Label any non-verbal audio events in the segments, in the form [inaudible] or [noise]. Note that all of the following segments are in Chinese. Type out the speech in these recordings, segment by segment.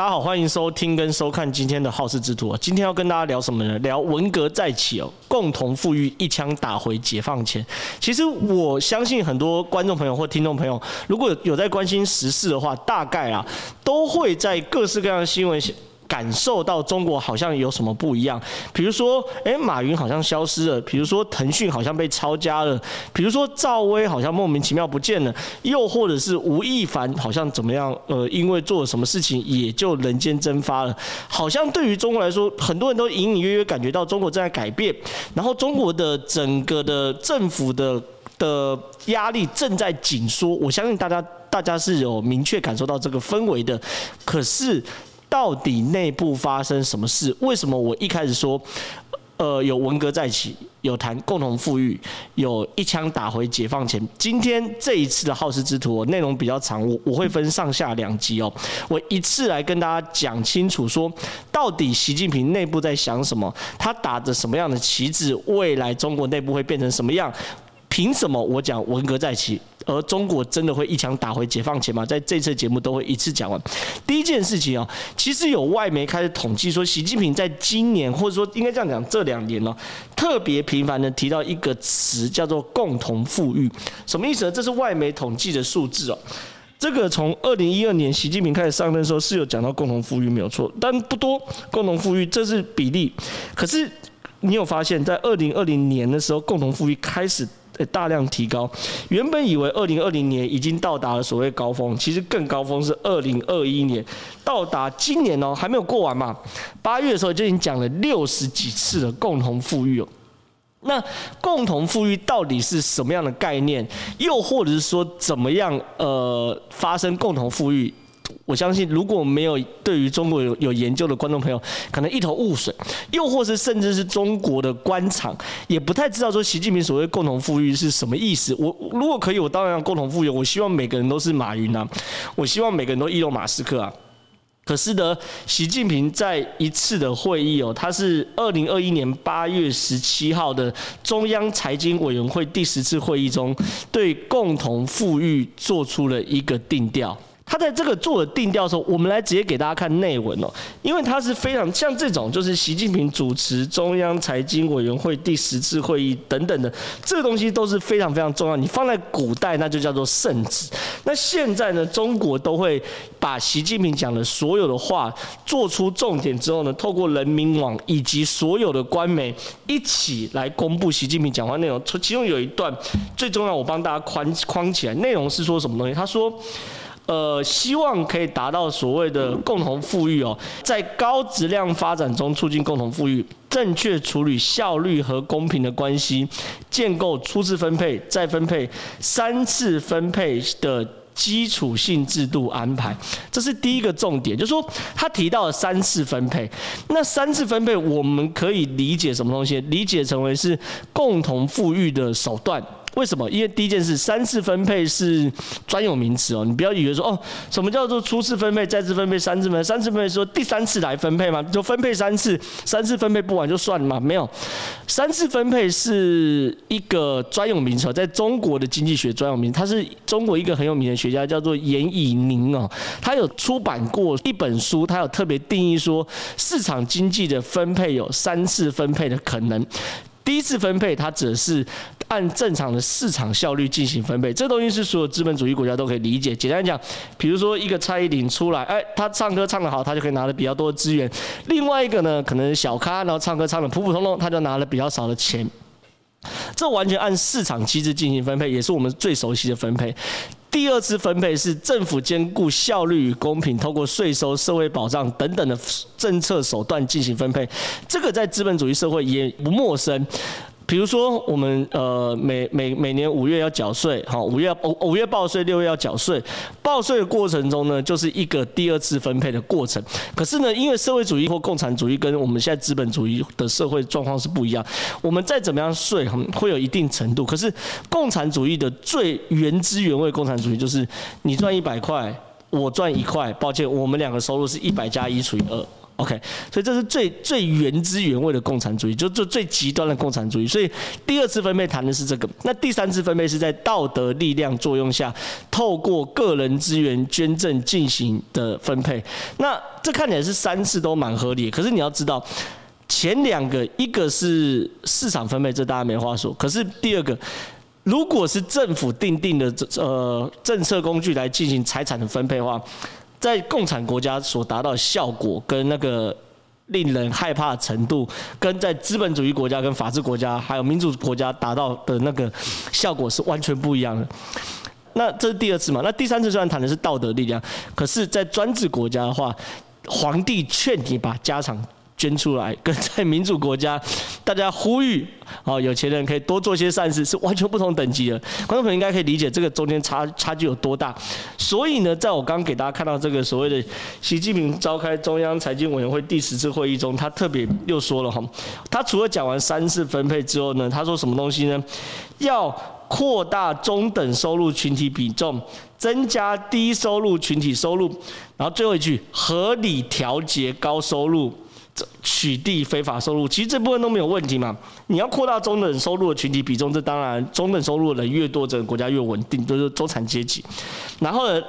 大家好，欢迎收听跟收看今天的好事之徒。今天要跟大家聊什么呢？聊文革再起哦，共同富裕一枪打回解放前。其实我相信很多观众朋友或听众朋友，如果有在关心时事的话，大概啊都会在各式各样的新闻。感受到中国好像有什么不一样，比如说，诶，马云好像消失了，比如说腾讯好像被抄家了，比如说赵薇好像莫名其妙不见了，又或者是吴亦凡好像怎么样，呃，因为做了什么事情也就人间蒸发了。好像对于中国来说，很多人都隐隐约约感觉到中国正在改变，然后中国的整个的政府的的压力正在紧缩。我相信大家大家是有明确感受到这个氛围的，可是。到底内部发生什么事？为什么我一开始说，呃，有文革再起，有谈共同富裕，有一枪打回解放前？今天这一次的好事之徒，内容比较长，我我会分上下两集哦，我一次来跟大家讲清楚，说到底习近平内部在想什么，他打着什么样的旗帜，未来中国内部会变成什么样？凭什么我讲文革再起，而中国真的会一枪打回解放前吗？在这次节目都会一次讲完。第一件事情啊，其实有外媒开始统计说，习近平在今年或者说应该这样讲，这两年呢，特别频繁的提到一个词叫做“共同富裕”，什么意思呢？这是外媒统计的数字哦。这个从二零一二年习近平开始上任的时候是有讲到共同富裕没有错，但不多。共同富裕这是比例，可是你有发现，在二零二零年的时候，共同富裕开始。大量提高，原本以为二零二零年已经到达了所谓高峰，其实更高峰是二零二一年，到达今年哦，还没有过完嘛。八月的时候就已经讲了六十几次的共同富裕哦。那共同富裕到底是什么样的概念？又或者是说怎么样呃发生共同富裕？我相信，如果没有对于中国有有研究的观众朋友，可能一头雾水；又或是甚至是中国的官场，也不太知道说习近平所谓共同富裕是什么意思。我如果可以，我当然要共同富裕。我希望每个人都是马云啊，我希望每个人都伊隆马斯克啊。可是呢，习近平在一次的会议哦，他是二零二一年八月十七号的中央财经委员会第十次会议中，对共同富裕做出了一个定调。他在这个做的定调的时候，我们来直接给大家看内文哦，因为他是非常像这种，就是习近平主持中央财经委员会第十次会议等等的，这个东西都是非常非常重要。你放在古代那就叫做圣旨，那现在呢，中国都会把习近平讲的所有的话做出重点之后呢，透过人民网以及所有的官媒一起来公布习近平讲话内容。其中有一段最重要，我帮大家框框起来，内容是说什么东西？他说。呃，希望可以达到所谓的共同富裕哦，在高质量发展中促进共同富裕，正确处理效率和公平的关系，建构初次分配、再分配、三次分配的基础性制度安排。这是第一个重点，就是说他提到了三次分配。那三次分配，我们可以理解什么东西？理解成为是共同富裕的手段。为什么？因为第一件事，三次分配是专有名词哦，你不要以为说哦，什么叫做初次分配、再次分配、三次分配？三次分配说第三次来分配嘛，就分配三次，三次分配不完就算了嘛？没有，三次分配是一个专有名词，在中国的经济学专有名词，他是中国一个很有名的学家，叫做严以宁哦，他有出版过一本书，他有特别定义说，市场经济的分配有三次分配的可能。第一次分配，它只是按正常的市场效率进行分配，这东西是所有资本主义国家都可以理解。简单讲，比如说一个蔡依林出来，哎，他唱歌唱得好，他就可以拿了比较多的资源；另外一个呢，可能小咖，然后唱歌唱得普普通通，他就拿了比较少的钱。这完全按市场机制进行分配，也是我们最熟悉的分配。第二次分配是政府兼顾效率与公平，通过税收、社会保障等等的政策手段进行分配，这个在资本主义社会也不陌生。比如说，我们呃每每每年五月要缴税，好，五月五五月报税，六月要缴税。报税的过程中呢，就是一个第二次分配的过程。可是呢，因为社会主义或共产主义跟我们现在资本主义的社会状况是不一样，我们再怎么样税，会有一定程度。可是共产主义的最原汁原味，共产主义就是你赚一百块，我赚一块。抱歉，我们两个收入是一百加一除以二。OK，所以这是最最原汁原味的共产主义，就就最极端的共产主义。所以第二次分配谈的是这个，那第三次分配是在道德力量作用下，透过个人资源捐赠进行的分配。那这看起来是三次都蛮合理，可是你要知道。前两个，一个是市场分配，这大家没话说。可是第二个，如果是政府定定的呃政策工具来进行财产的分配的话，在共产国家所达到的效果跟那个令人害怕的程度，跟在资本主义国家、跟法治国家还有民主国家达到的那个效果是完全不一样的。那这是第二次嘛？那第三次虽然谈的是道德力量，可是在专制国家的话，皇帝劝你把家产。捐出来，跟在民主国家，大家呼吁哦，有钱人可以多做些善事，是完全不同等级的。观众朋友应该可以理解这个中间差差距有多大。所以呢，在我刚给大家看到这个所谓的习近平召开中央财经委员会第十次会议中，他特别又说了哈，他除了讲完三次分配之后呢，他说什么东西呢？要扩大中等收入群体比重，增加低收入群体收入，然后最后一句，合理调节高收入。取缔非法收入，其实这部分都没有问题嘛。你要扩大中等收入的群体比重，这当然中等收入的人越多，整个国家越稳定，都、是中产阶级。然后呢，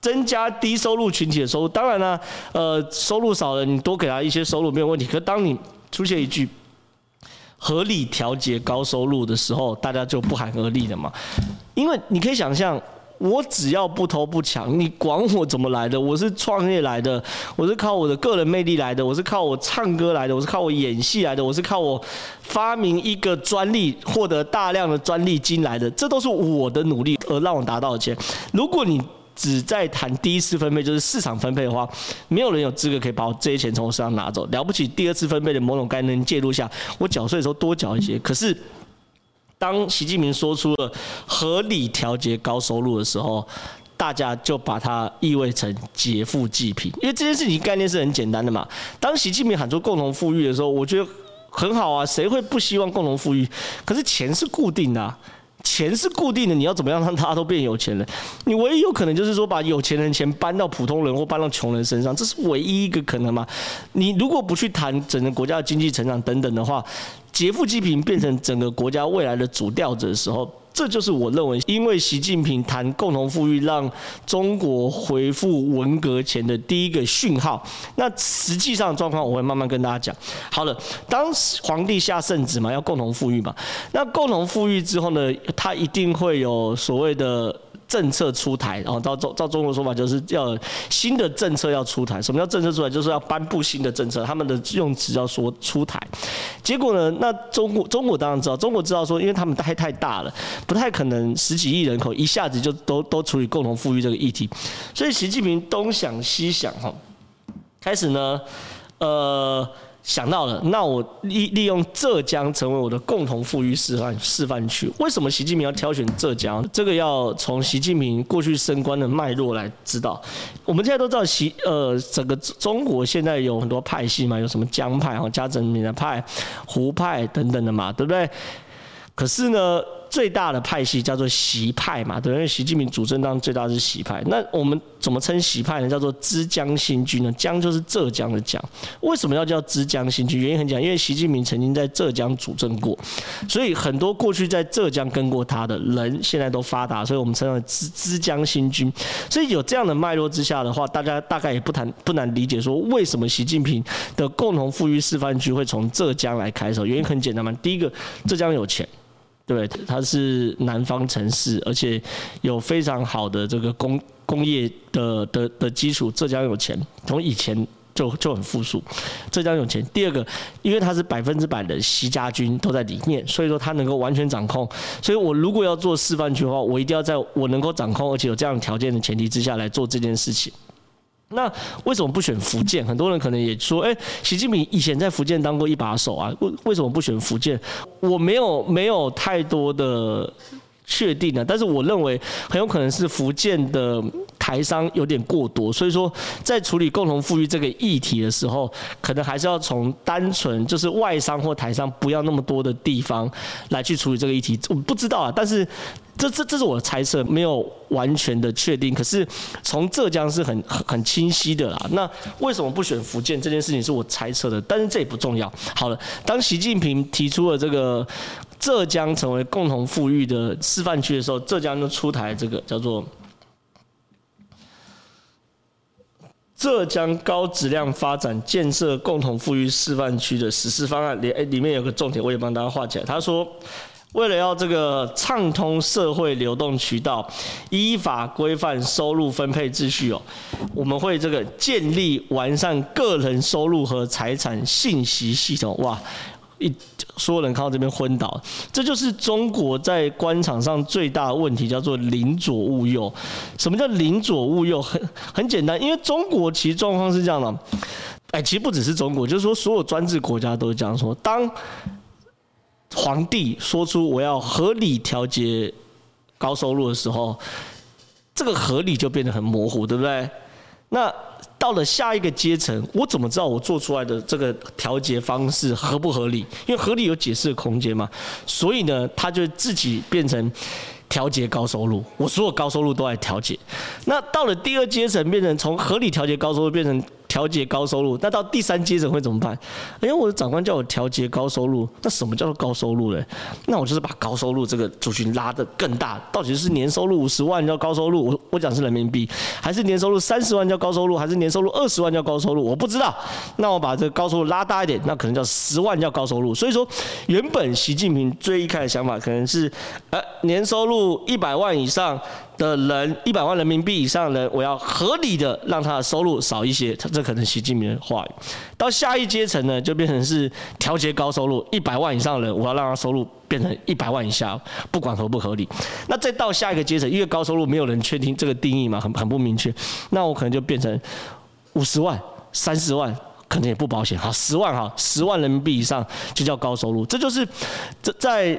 增加低收入群体的收入，当然呢，呃，收入少的你多给他一些收入没有问题。可当你出现一句合理调节高收入的时候，大家就不寒而栗了嘛。因为你可以想象。我只要不偷不抢，你管我怎么来的？我是创业来的，我是靠我的个人魅力来的，我是靠我唱歌来的，我是靠我演戏来的，我是靠我发明一个专利获得大量的专利金来的，这都是我的努力而让我达到的钱。如果你只在谈第一次分配，就是市场分配的话，没有人有资格可以把我这些钱从我身上拿走。了不起，第二次分配的某种概念介入下，我缴税的时候多缴一些，可是。当习近平说出了合理调节高收入的时候，大家就把它意味成劫富济贫，因为这件事情概念是很简单的嘛。当习近平喊出共同富裕的时候，我觉得很好啊，谁会不希望共同富裕？可是钱是固定的。钱是固定的，你要怎么样让大家都变有钱人？你唯一有可能就是说把有钱人钱搬到普通人或搬到穷人身上，这是唯一一个可能吗？你如果不去谈整个国家的经济成长等等的话，劫富济贫变成整个国家未来的主调者的时候。这就是我认为，因为习近平谈共同富裕，让中国恢复文革前的第一个讯号。那实际上状况，我会慢慢跟大家讲。好了，当皇帝下圣旨嘛，要共同富裕嘛。那共同富裕之后呢，他一定会有所谓的。政策出台，然后照中照中国说法，就是要新的政策要出台。什么叫政策出台？就是要颁布新的政策。他们的用词要说出台。结果呢？那中国中国当然知道，中国知道说，因为他们太太大了，不太可能十几亿人口一下子就都都处理共同富裕这个议题。所以习近平东想西想，哈，开始呢，呃。想到了，那我利利用浙江成为我的共同富裕示范示范区。为什么习近平要挑选浙江？这个要从习近平过去升官的脉络来知道。我们现在都知道习呃，整个中国现在有很多派系嘛，有什么江派、哈、江泽民的派、胡派等等的嘛，对不对？可是呢，最大的派系叫做习派嘛，对，因为习近平主政当中最大是习派。那我们怎么称习派呢？叫做枝江新军呢？江就是浙江的江。为什么要叫枝江新军？原因很简单，因为习近平曾经在浙江主政过，所以很多过去在浙江跟过他的人现在都发达，所以我们称为枝枝江新军。所以有这样的脉络之下的话，大家大概也不谈不难理解说，为什么习近平的共同富裕示范区会从浙江来开始？原因很简单嘛，第一个，浙江有钱。对，它是南方城市，而且有非常好的这个工工业的的的基础。浙江有钱，从以前就就很富庶。浙江有钱。第二个，因为它是百分之百的习家军都在里面，所以说它能够完全掌控。所以我如果要做示范区的话，我一定要在我能够掌控，而且有这样的条件的前提之下来做这件事情。那为什么不选福建？很多人可能也说，哎，习近平以前在福建当过一把手啊，为为什么不选福建？我没有没有太多的确定的，但是我认为很有可能是福建的台商有点过多，所以说在处理共同富裕这个议题的时候，可能还是要从单纯就是外商或台商不要那么多的地方来去处理这个议题。我不知道啊，但是这这这是我的猜测，没有完全的确定。可是从浙江是很很清晰的啦。那为什么不选福建？这件事情是我猜测的，但是这也不重要。好了，当习近平提出了这个。浙江成为共同富裕的示范区的时候，浙江就出台这个叫做浙江高质量发展建设共同富裕示范区的实施方案。里里面有个重点，我也帮大家画起来。他说，为了要这个畅通社会流动渠道，依法规范收入分配秩序哦，我们会这个建立完善个人收入和财产信息系统。哇！一所有人看到这边昏倒，这就是中国在官场上最大的问题，叫做宁左勿右。什么叫宁左勿右？很很简单，因为中国其实状况是这样的，哎，其实不只是中国，就是说所有专制国家都是这样说。当皇帝说出我要合理调节高收入的时候，这个合理就变得很模糊，对不对？那到了下一个阶层，我怎么知道我做出来的这个调节方式合不合理？因为合理有解释的空间嘛，所以呢，他就自己变成调节高收入，我所有高收入都来调节。那到了第二阶层，变成从合理调节高收入变成。调节高收入，那到第三阶层会怎么办？哎，我的长官叫我调节高收入，那什么叫做高收入呢？那我就是把高收入这个族群拉得更大，到底是年收入五十万叫高收入？我我讲是人民币，还是年收入三十万叫高收入？还是年收入二十万叫高收入？我不知道。那我把这个高收入拉大一点，那可能叫十万叫高收入。所以说，原本习近平最一开始的想法可能是，呃，年收入一百万以上。的人一百万人民币以上的人，我要合理的让他的收入少一些，这可能习近平的话语。到下一阶层呢，就变成是调节高收入一百万以上的人，我要让他收入变成一百万以下，不管合不合理。那再到下一个阶层，因为高收入没有人确定这个定义嘛，很很不明确，那我可能就变成五十万、三十万，可能也不保险。好，十万哈，十万人民币以上就叫高收入，这就是这在。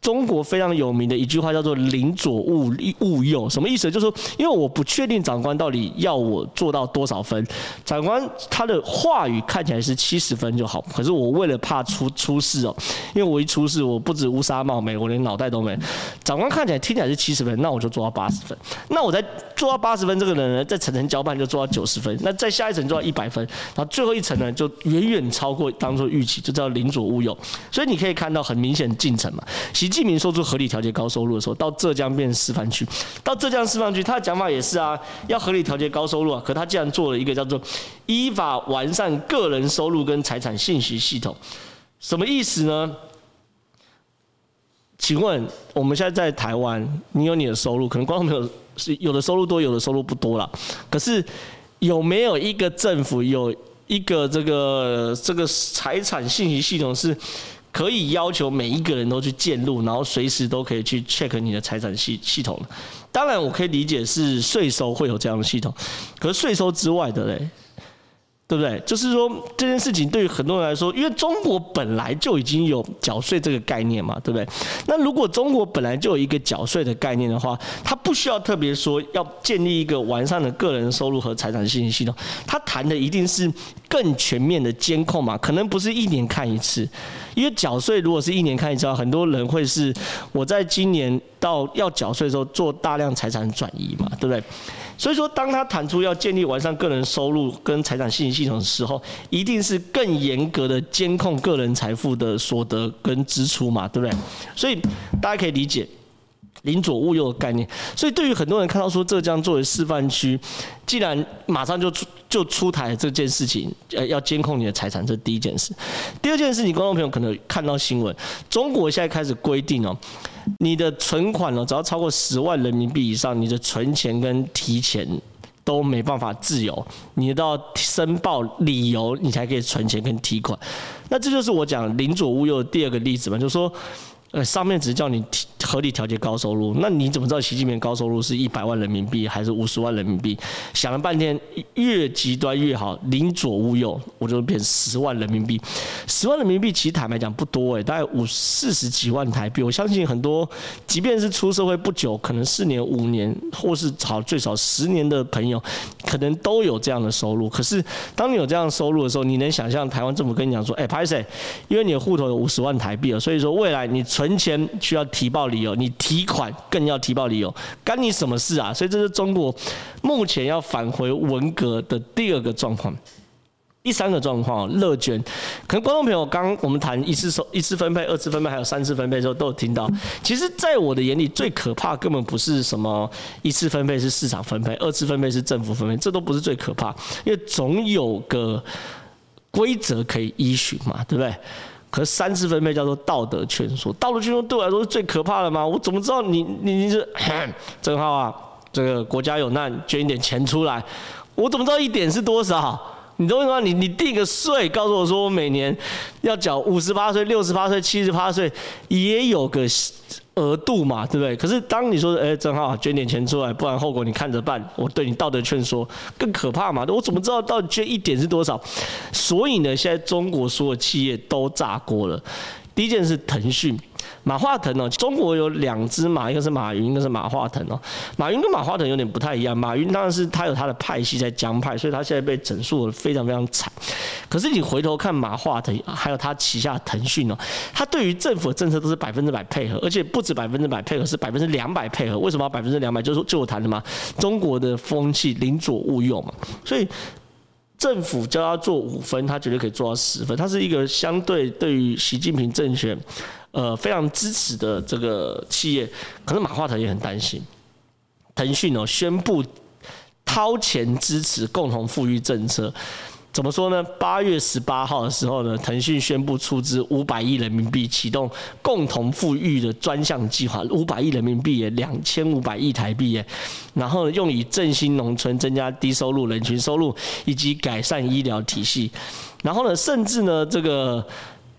中国非常有名的一句话叫做“宁左勿勿右”，什么意思？就是说，因为我不确定长官到底要我做到多少分，长官他的话语看起来是七十分就好，可是我为了怕出出事哦，因为我一出事，我不止乌纱帽没，我连脑袋都没。长官看起来听起来是七十分，那我就做到八十分。那我在做到八十分，这个人呢，在层层交办就做到九十分，那在下一层做到一百分，然后最后一层呢，就远远超过当初预期，就叫“宁左勿右”。所以你可以看到很明显进程嘛，习近平说出合理调节高收入的时候，到浙江变示范区，到浙江示范区，他的讲法也是啊，要合理调节高收入啊。可他竟然做了一个叫做依法完善个人收入跟财产信息系统，什么意思呢？请问我们现在在台湾，你有你的收入，可能观众朋友是有的收入多，有的收入不多了。可是有没有一个政府有一个这个这个财产信息系统是？可以要求每一个人都去建入，然后随时都可以去 check 你的财产系系统。当然，我可以理解是税收会有这样的系统，可是税收之外的嘞。对不对？就是说这件事情对于很多人来说，因为中国本来就已经有缴税这个概念嘛，对不对？那如果中国本来就有一个缴税的概念的话，他不需要特别说要建立一个完善的个人收入和财产信息系统，他谈的一定是更全面的监控嘛，可能不是一年看一次，因为缴税如果是一年看一次的话，很多人会是我在今年到要缴税的时候做大量财产转移嘛，对不对？所以说，当他谈出要建立完善个人收入跟财产信息系统的时候，一定是更严格的监控个人财富的所得跟支出嘛，对不对？所以大家可以理解宁左勿右的概念。所以对于很多人看到说浙江作为示范区，既然马上就出就出台这件事情，呃，要监控你的财产，这是第一件事。第二件事，你观众朋友可能看到新闻，中国现在开始规定哦。你的存款哦，只要超过十万人民币以上，你的存钱跟提钱都没办法自由，你都要申报理由，你才可以存钱跟提款。那这就是我讲邻左勿右的第二个例子嘛，就是说，呃，上面只是叫你合理调节高收入，那你怎么知道习近平高收入是一百万人民币还是五十万人民币？想了半天，越极端越好，零左勿右，我就变十万人民币。十万人民币其实坦白讲不多诶，大概五四十几万台币。我相信很多，即便是出社会不久，可能四年、五年，或是好最少十年的朋友，可能都有这样的收入。可是当你有这样收入的时候，你能想象台湾政府跟你讲说，哎，拍谢，因为你的户头有五十万台币了，所以说未来你存存钱需要提报理由，你提款更要提报理由，干你什么事啊？所以这是中国目前要返回文革的第二个状况。第三个状况，乐捐，可能观众朋友刚我们谈一次收一次分配、二次分配，还有三次分配的时候，都有听到。其实，在我的眼里，最可怕根本不是什么一次分配是市场分配，二次分配是政府分配，这都不是最可怕，因为总有个规则可以依循嘛，对不对？可三次分配叫做道德劝说，道德劝说对我来说是最可怕的吗？我怎么知道你你你是 [coughs] 正好啊？这个国家有难，捐一点钱出来，我怎么知道一点是多少？你懂吗？你你定个税，告诉我说我每年要缴五十八岁、六十八岁、七十八岁，也有个额度嘛，对不对？可是当你说，哎，正好捐点钱出来，不然后果你看着办。我对你道德劝说更可怕嘛？我怎么知道到底捐一点是多少？所以呢，现在中国所有企业都炸锅了。第一件事，腾讯。马化腾哦，中国有两只马，一个是马云，一个是马化腾哦。马云跟马化腾有点不太一样，马云当然是他有他的派系在江派，所以他现在被整肃的非常非常惨。可是你回头看马化腾，还有他旗下腾讯哦，他对于政府的政策都是百分之百配合，而且不止百分之百配合，是百分之两百配合。为什么百分之两百？就是就我谈的嘛，中国的风气宁左勿右嘛，所以。政府叫他做五分，他绝对可以做到十分。他是一个相对对于习近平政权，呃，非常支持的这个企业。可是马化腾也很担心，腾讯哦宣布掏钱支持共同富裕政策。怎么说呢？八月十八号的时候呢，腾讯宣布出资五百亿人民币启动共同富裕的专项计划，五百亿人民币耶，两千五百亿台币耶，然后用以振兴农村、增加低收入人群收入以及改善医疗体系。然后呢，甚至呢，这个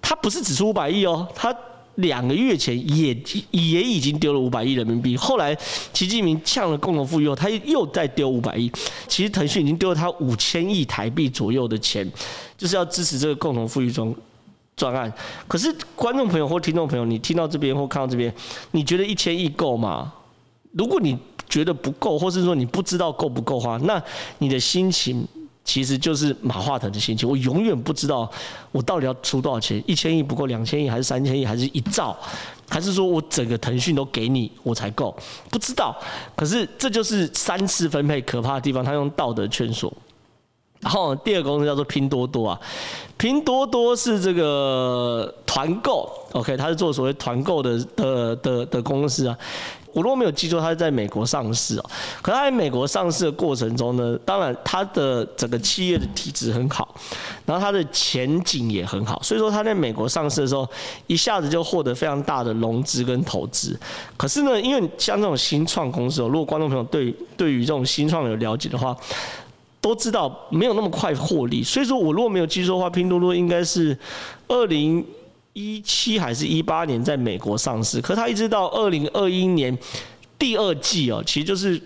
他不是只出五百亿哦，他。两个月前也也已经丢了五百亿人民币，后来习近平呛了共同富裕后，他又再丢五百亿。其实腾讯已经丢了他五千亿台币左右的钱，就是要支持这个共同富裕专专案。可是观众朋友或听众朋友，你听到这边或看到这边，你觉得一千亿够吗？如果你觉得不够，或是说你不知道够不够花，那你的心情。其实就是马化腾的心情，我永远不知道我到底要出多少钱，一千亿不够，两千亿还是三千亿，还是一兆，还是说我整个腾讯都给你我才够，不知道。可是这就是三次分配可怕的地方，他用道德劝说。然后第二个公司叫做拼多多啊，拼多多是这个团购，OK，它是做所谓团购的的的的公司啊。我如果没有记错，它是在美国上市哦。可它在美国上市的过程中呢，当然它的整个企业的体质很好，然后它的前景也很好，所以说它在美国上市的时候，一下子就获得非常大的融资跟投资。可是呢，因为像这种新创公司哦，如果观众朋友对对于这种新创有了解的话，都知道没有那么快获利。所以说我如果没有记错的话，拼多多应该是二零。一七还是一八年在美国上市，可是它一直到二零二一年第二季哦，其实就是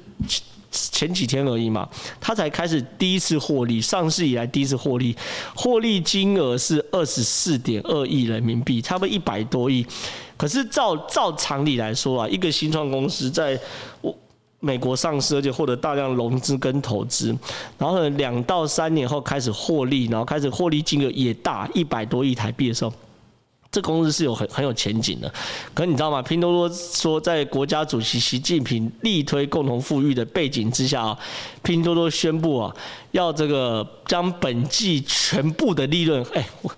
前几天而已嘛，它才开始第一次获利，上市以来第一次获利，获利金额是二十四点二亿人民币，差不多一百多亿。可是照照常理来说啊，一个新创公司在我美国上市，而且获得大量融资跟投资，然后，两到三年后开始获利，然后开始获利金额也大一百多亿台币的时候。这公司是有很很有前景的，可你知道吗？拼多多说，在国家主席习近平力推共同富裕的背景之下啊，拼多多宣布啊，要这个将本季全部的利润，哎，我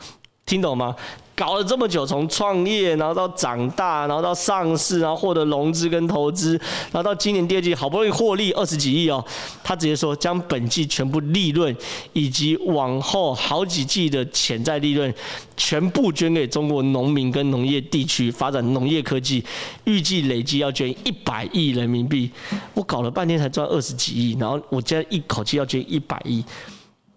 听懂吗？搞了这么久，从创业，然后到长大，然后到上市，然后获得融资跟投资，然后到今年第二季好不容易获利二十几亿哦，他直接说将本季全部利润以及往后好几季的潜在利润全部捐给中国农民跟农业地区发展农业科技，预计累计要捐一百亿人民币。我搞了半天才赚二十几亿，然后我竟然一口气要捐一百亿。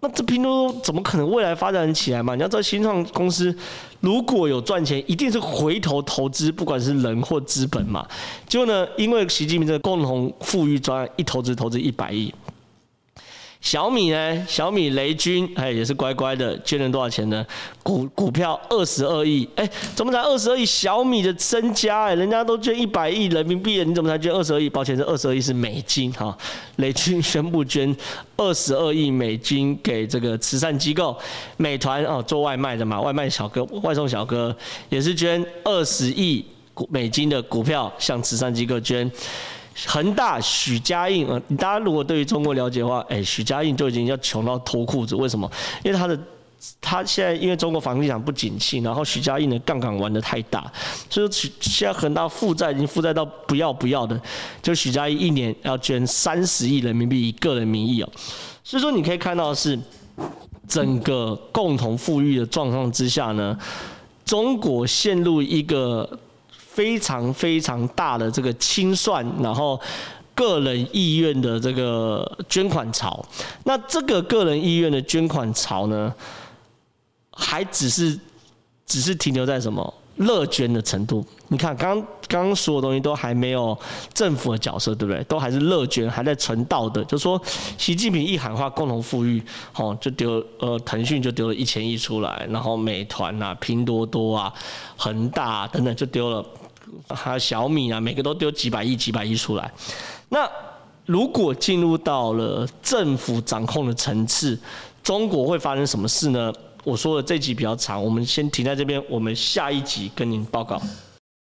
那这拼多多怎么可能未来发展起来嘛？你要知道，新创公司如果有赚钱，一定是回头投资，不管是人或资本嘛。结果呢，因为习近平的共同富裕专案，一投资投资一百亿。小米呢？小米雷军哎，也是乖乖的捐了多少钱呢？股股票二十二亿，哎，怎么才二十二亿？小米的身家哎，人家都捐一百亿人民币了，你怎么才捐二十二亿？抱歉，这二十二亿是美金哈。雷军宣布捐二十二亿美金给这个慈善机构。美团哦，做外卖的嘛，外卖小哥、外送小哥也是捐二十亿美金的股票向慈善机构捐。恒大许家印啊，大家如果对于中国了解的话，哎，许家印就已经要穷到脱裤子。为什么？因为他的他现在因为中国房地产不景气，然后许家印的杠杆玩的太大，所以许现在恒大负债已经负债到不要不要的，就许家印一年要捐三十亿人民币以个人名义哦。所以说你可以看到的是整个共同富裕的状况之下呢，中国陷入一个。非常非常大的这个清算，然后个人意愿的这个捐款潮，那这个个人意愿的捐款潮呢，还只是只是停留在什么？乐捐的程度，你看，刚刚刚所有东西都还没有政府的角色，对不对？都还是乐捐，还在纯道德。就说习近平一喊话，共同富裕，哦，就丢呃，腾讯就丢了一千亿出来，然后美团啊、拼多多啊、恒大啊等等就丢了，还有小米啊，每个都丢几百亿、几百亿出来。那如果进入到了政府掌控的层次，中国会发生什么事呢？我说的这集比较长，我们先停在这边，我们下一集跟您报告。